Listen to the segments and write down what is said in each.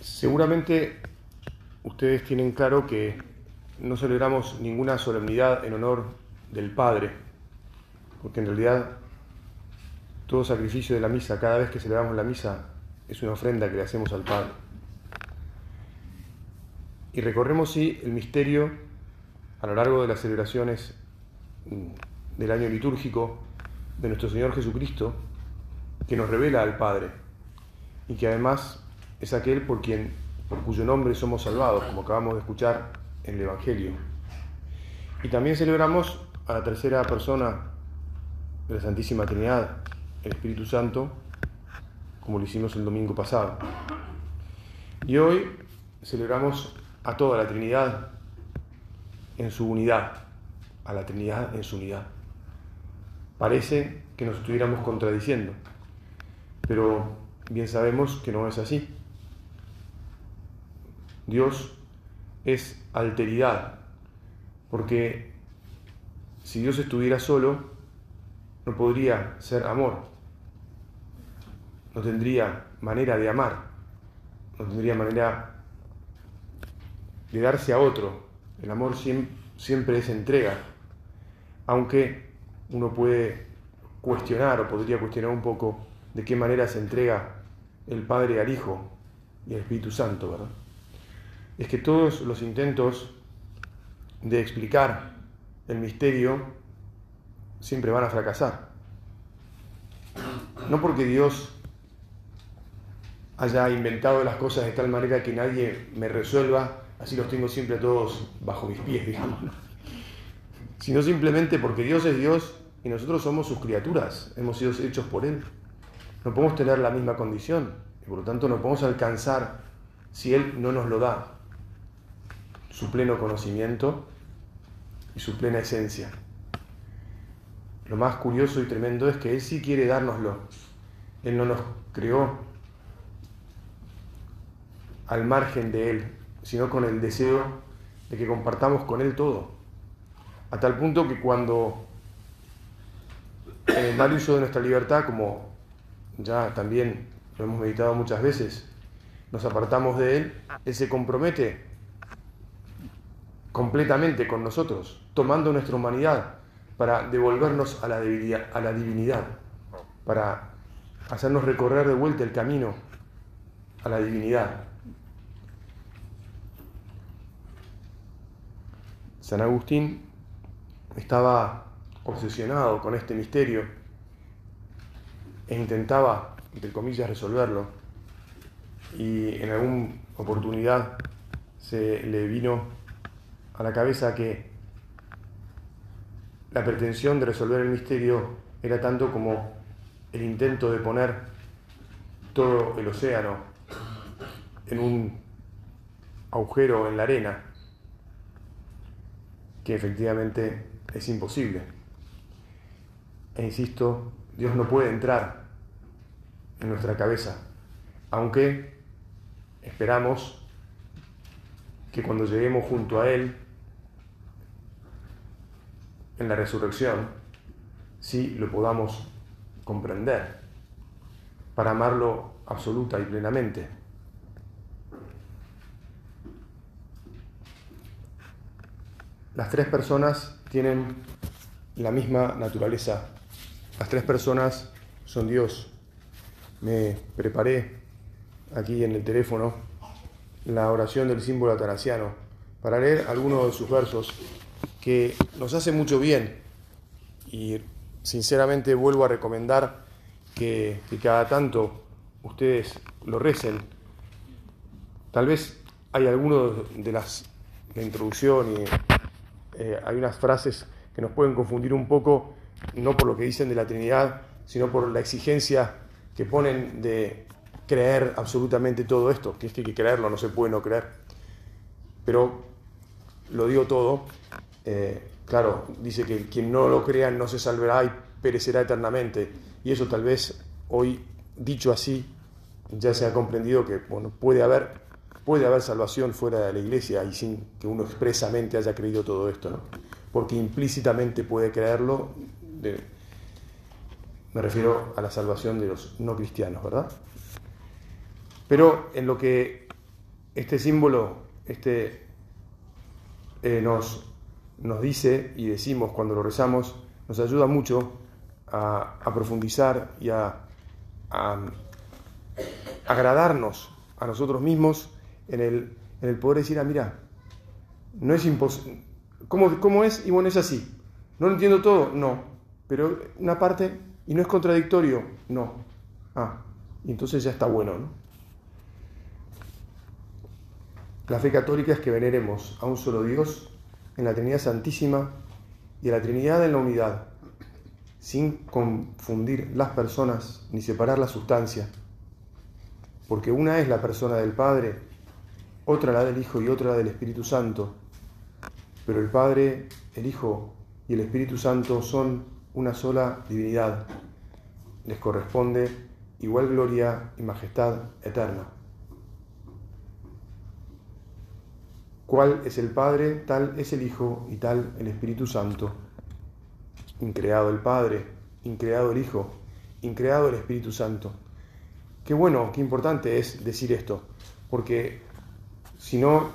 Seguramente ustedes tienen claro que no celebramos ninguna solemnidad en honor del Padre, porque en realidad todo sacrificio de la misa, cada vez que celebramos la misa, es una ofrenda que le hacemos al Padre. Y recorremos, sí, el misterio a lo largo de las celebraciones mm, del año litúrgico de nuestro Señor Jesucristo, que nos revela al Padre y que además es aquel por quien por cuyo nombre somos salvados, como acabamos de escuchar en el Evangelio. Y también celebramos a la tercera persona de la Santísima Trinidad, el Espíritu Santo, como lo hicimos el domingo pasado. Y hoy celebramos a toda la Trinidad en su unidad, a la Trinidad en su unidad. Parece que nos estuviéramos contradiciendo, pero bien sabemos que no es así. Dios es alteridad, porque si Dios estuviera solo, no podría ser amor, no tendría manera de amar, no tendría manera de darse a otro. El amor siempre es entrega, aunque uno puede cuestionar o podría cuestionar un poco de qué manera se entrega el Padre al Hijo y al Espíritu Santo, ¿verdad? Es que todos los intentos de explicar el misterio siempre van a fracasar. No porque Dios haya inventado las cosas de tal manera que nadie me resuelva, así los tengo siempre todos bajo mis pies, digamos, sino simplemente porque Dios es Dios y nosotros somos sus criaturas, hemos sido hechos por Él. No podemos tener la misma condición y por lo tanto no podemos alcanzar si Él no nos lo da, su pleno conocimiento y su plena esencia. Lo más curioso y tremendo es que Él sí quiere dárnoslo. Él no nos creó al margen de Él, sino con el deseo de que compartamos con Él todo. A tal punto que cuando en el mal uso de nuestra libertad, como ya también lo hemos meditado muchas veces, nos apartamos de Él, Él se compromete completamente con nosotros, tomando nuestra humanidad para devolvernos a la, divinidad, a la divinidad, para hacernos recorrer de vuelta el camino a la divinidad. San Agustín estaba obsesionado con este misterio e intentaba, entre comillas, resolverlo. Y en alguna oportunidad se le vino a la cabeza que la pretensión de resolver el misterio era tanto como el intento de poner todo el océano en un agujero en la arena, que efectivamente es imposible. E insisto, Dios no puede entrar en nuestra cabeza, aunque esperamos que cuando lleguemos junto a Él, en la resurrección, sí lo podamos comprender, para amarlo absoluta y plenamente. Las tres personas tienen la misma naturaleza. Las tres personas son Dios. Me preparé aquí en el teléfono la oración del símbolo atanasiano para leer algunos de sus versos que nos hace mucho bien y sinceramente vuelvo a recomendar que, cada tanto ustedes lo recen. Tal vez hay algunos de las de introducción y eh, hay unas frases que nos pueden confundir un poco, no por lo que dicen de la Trinidad, sino por la exigencia que ponen de creer absolutamente todo esto, que es que hay que creerlo, no se puede no creer. Pero lo digo todo, eh, claro, dice que quien no lo crea no se salvará y perecerá eternamente. Y eso tal vez hoy, dicho así, ya se ha comprendido que puede, haber, puede haber salvación fuera de la iglesia y sin que uno expresamente haya creído todo esto, ¿no? porque implícitamente puede creerlo, me refiero a la salvación de los no cristianos, ¿verdad? Pero en lo que este símbolo este, eh, nos, nos dice y decimos cuando lo rezamos, nos ayuda mucho a, profundizar y a, agradarnos a nosotros mismos en el, en el poder decir, ah, mira, no es imposible. ¿Cómo, ¿Cómo es? Y bueno, es así. ¿No lo entiendo todo? No. Pero una parte, y no es contradictorio, no. Ah, y entonces ya está bueno, ¿no? La fe católica es que veneremos a un solo Dios en la Trinidad Santísima y a la Trinidad en la unidad, sin confundir las personas ni separar la sustancia, porque una es la persona del Padre, otra la del Hijo y otra la del Espíritu Santo, pero el Padre, el Hijo y el Espíritu Santo son una sola divinidad. Les corresponde igual gloria y majestad eterna. ¿Cuál es el Padre? Tal es el Hijo y tal el Espíritu Santo. Increado el Padre, increado el Hijo, increado el Espíritu Santo. Qué bueno, qué importante es decir esto, porque si no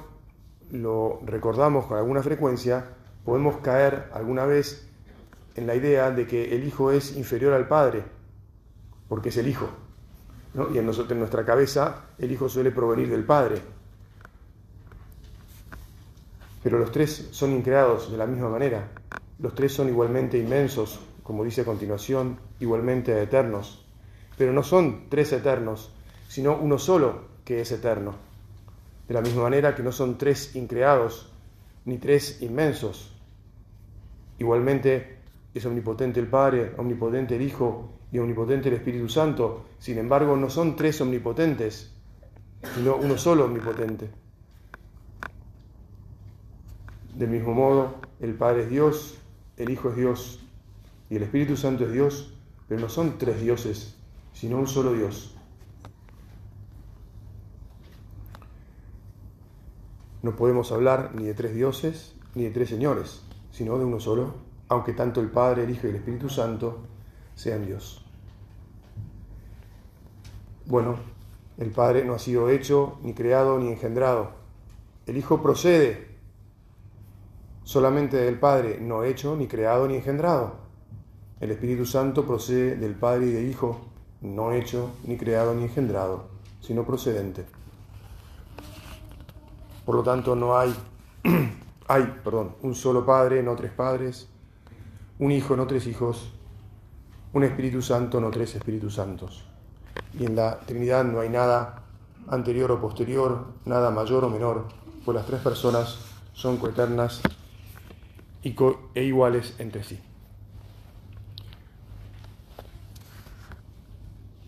lo recordamos con alguna frecuencia, podemos caer alguna vez en la idea de que el hijo es inferior al padre, porque es el hijo. Y en, nosotros, en nuestra cabeza el hijo suele provenir del padre. Pero los tres son increados de la misma manera. Los tres son igualmente inmensos, como dice a continuación, igualmente eternos. Pero no son tres eternos, sino uno solo que es eterno. De la misma manera que no son tres increados, ni tres inmensos, Igualmente es omnipotente el Padre, omnipotente el Hijo y omnipotente el Espíritu Santo. Sin embargo, no son tres omnipotentes, sino uno solo omnipotente. Del mismo modo, el Padre es Dios, el Hijo es Dios y el Espíritu Santo es Dios, pero no son tres dioses, sino un solo Dios. No podemos hablar ni de tres dioses ni de tres señores sino de uno solo, aunque tanto el Padre, el Hijo y el Espíritu Santo sean Dios. Bueno, el Padre no ha sido hecho, ni creado, ni engendrado. El Hijo procede solamente del Padre, no hecho, ni creado, ni engendrado. El Espíritu Santo procede del Padre y del Hijo, no hecho, ni creado, ni engendrado, sino procedente. Por lo tanto, no hay hay, perdón, un solo Padre, no tres padres, un Hijo, no tres hijos, un Espíritu Santo, no tres Espíritus Santos. Y en la Trinidad no hay nada anterior o posterior, nada mayor o menor, pues las tres personas son coeternas e iguales entre sí.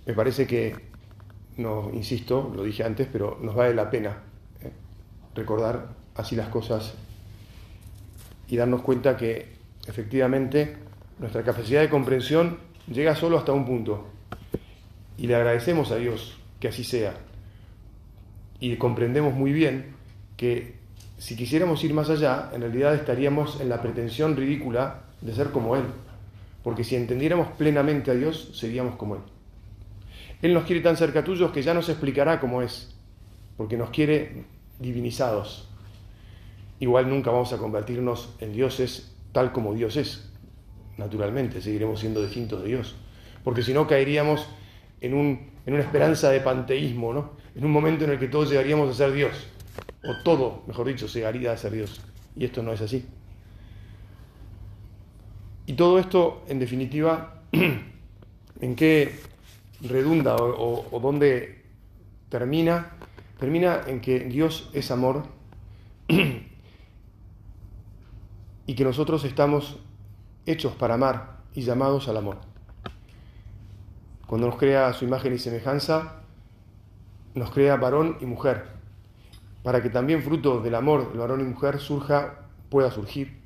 Me parece que, no insisto, lo dije antes, pero nos vale la pena eh, recordar así las cosas y darnos cuenta que efectivamente nuestra capacidad de comprensión llega solo hasta un punto. Y le agradecemos a Dios que así sea. Y comprendemos muy bien que si quisiéramos ir más allá, en realidad estaríamos en la pretensión ridícula de ser como Él. Porque si entendiéramos plenamente a Dios, seríamos como Él. Él nos quiere tan cerca tuyos que ya nos explicará cómo es, porque nos quiere divinizados igual nunca vamos a convertirnos en dioses tal como Dios es. Naturalmente, seguiremos siendo distintos de Dios. Porque si no, caeríamos en, una esperanza de panteísmo, ¿no? En un momento en el que todos llegaríamos a ser Dios. O todo, mejor dicho, llegaría a ser Dios. Y esto no es así. Y todo esto, en definitiva, ¿en qué redunda o, o dónde termina? Termina en que Dios es amor y que nosotros estamos hechos para amar y llamados al amor. Cuando nos crea su imagen y semejanza, nos crea varón y mujer, para que también fruto del amor del varón y mujer surja, pueda surgir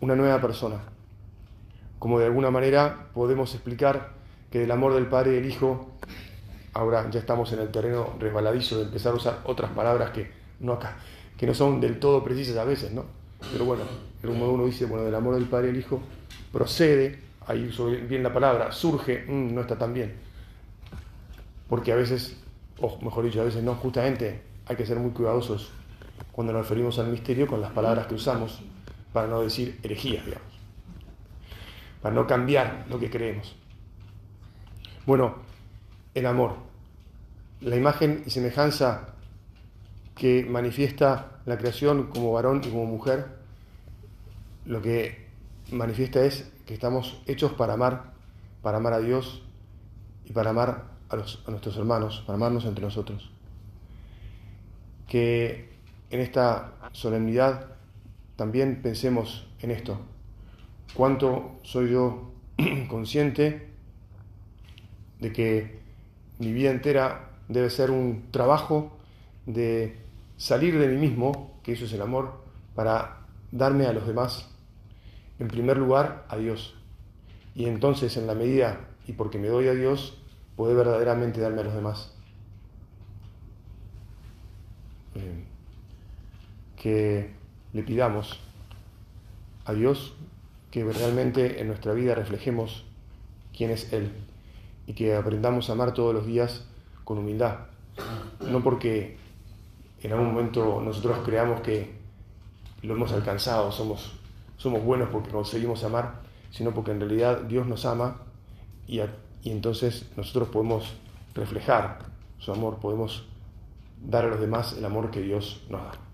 una nueva persona. Como de alguna manera podemos explicar que del amor del Padre y del Hijo, ahora ya estamos en el terreno resbaladizo de empezar a usar otras palabras que no acá, que no son del todo precisas a veces, ¿no? Pero bueno, el modo uno dice, bueno, del amor del Padre y el Hijo procede, ahí uso bien la palabra, surge, mm, no está tan bien. Porque a veces, o mejor dicho, a veces no, justamente hay que ser muy cuidadosos cuando nos referimos al misterio con las palabras que usamos para no decir herejías, digamos, para no cambiar lo que creemos. Bueno, el amor, la imagen y semejanza que manifiesta la creación como varón y como mujer, lo que manifiesta es que estamos hechos para amar, para amar a Dios y para amar a, a nuestros hermanos, para amarnos entre nosotros. Que en esta solemnidad también pensemos en esto. ¿Cuánto soy yo consciente de que mi vida entera debe ser un trabajo de salir de mí mismo, que eso es el amor, para darme a los demás, en primer lugar a Dios. Y entonces en la medida y porque me doy a Dios, poder verdaderamente darme a los demás. Eh, que le pidamos a Dios que realmente en nuestra vida reflejemos quién es Él y que aprendamos a amar todos los días con humildad. No porque en algún momento nosotros creamos que lo hemos alcanzado, somos, somos buenos porque conseguimos amar, sino porque en realidad Dios nos ama y, y entonces nosotros podemos reflejar su amor, podemos dar a los demás el amor que Dios nos da.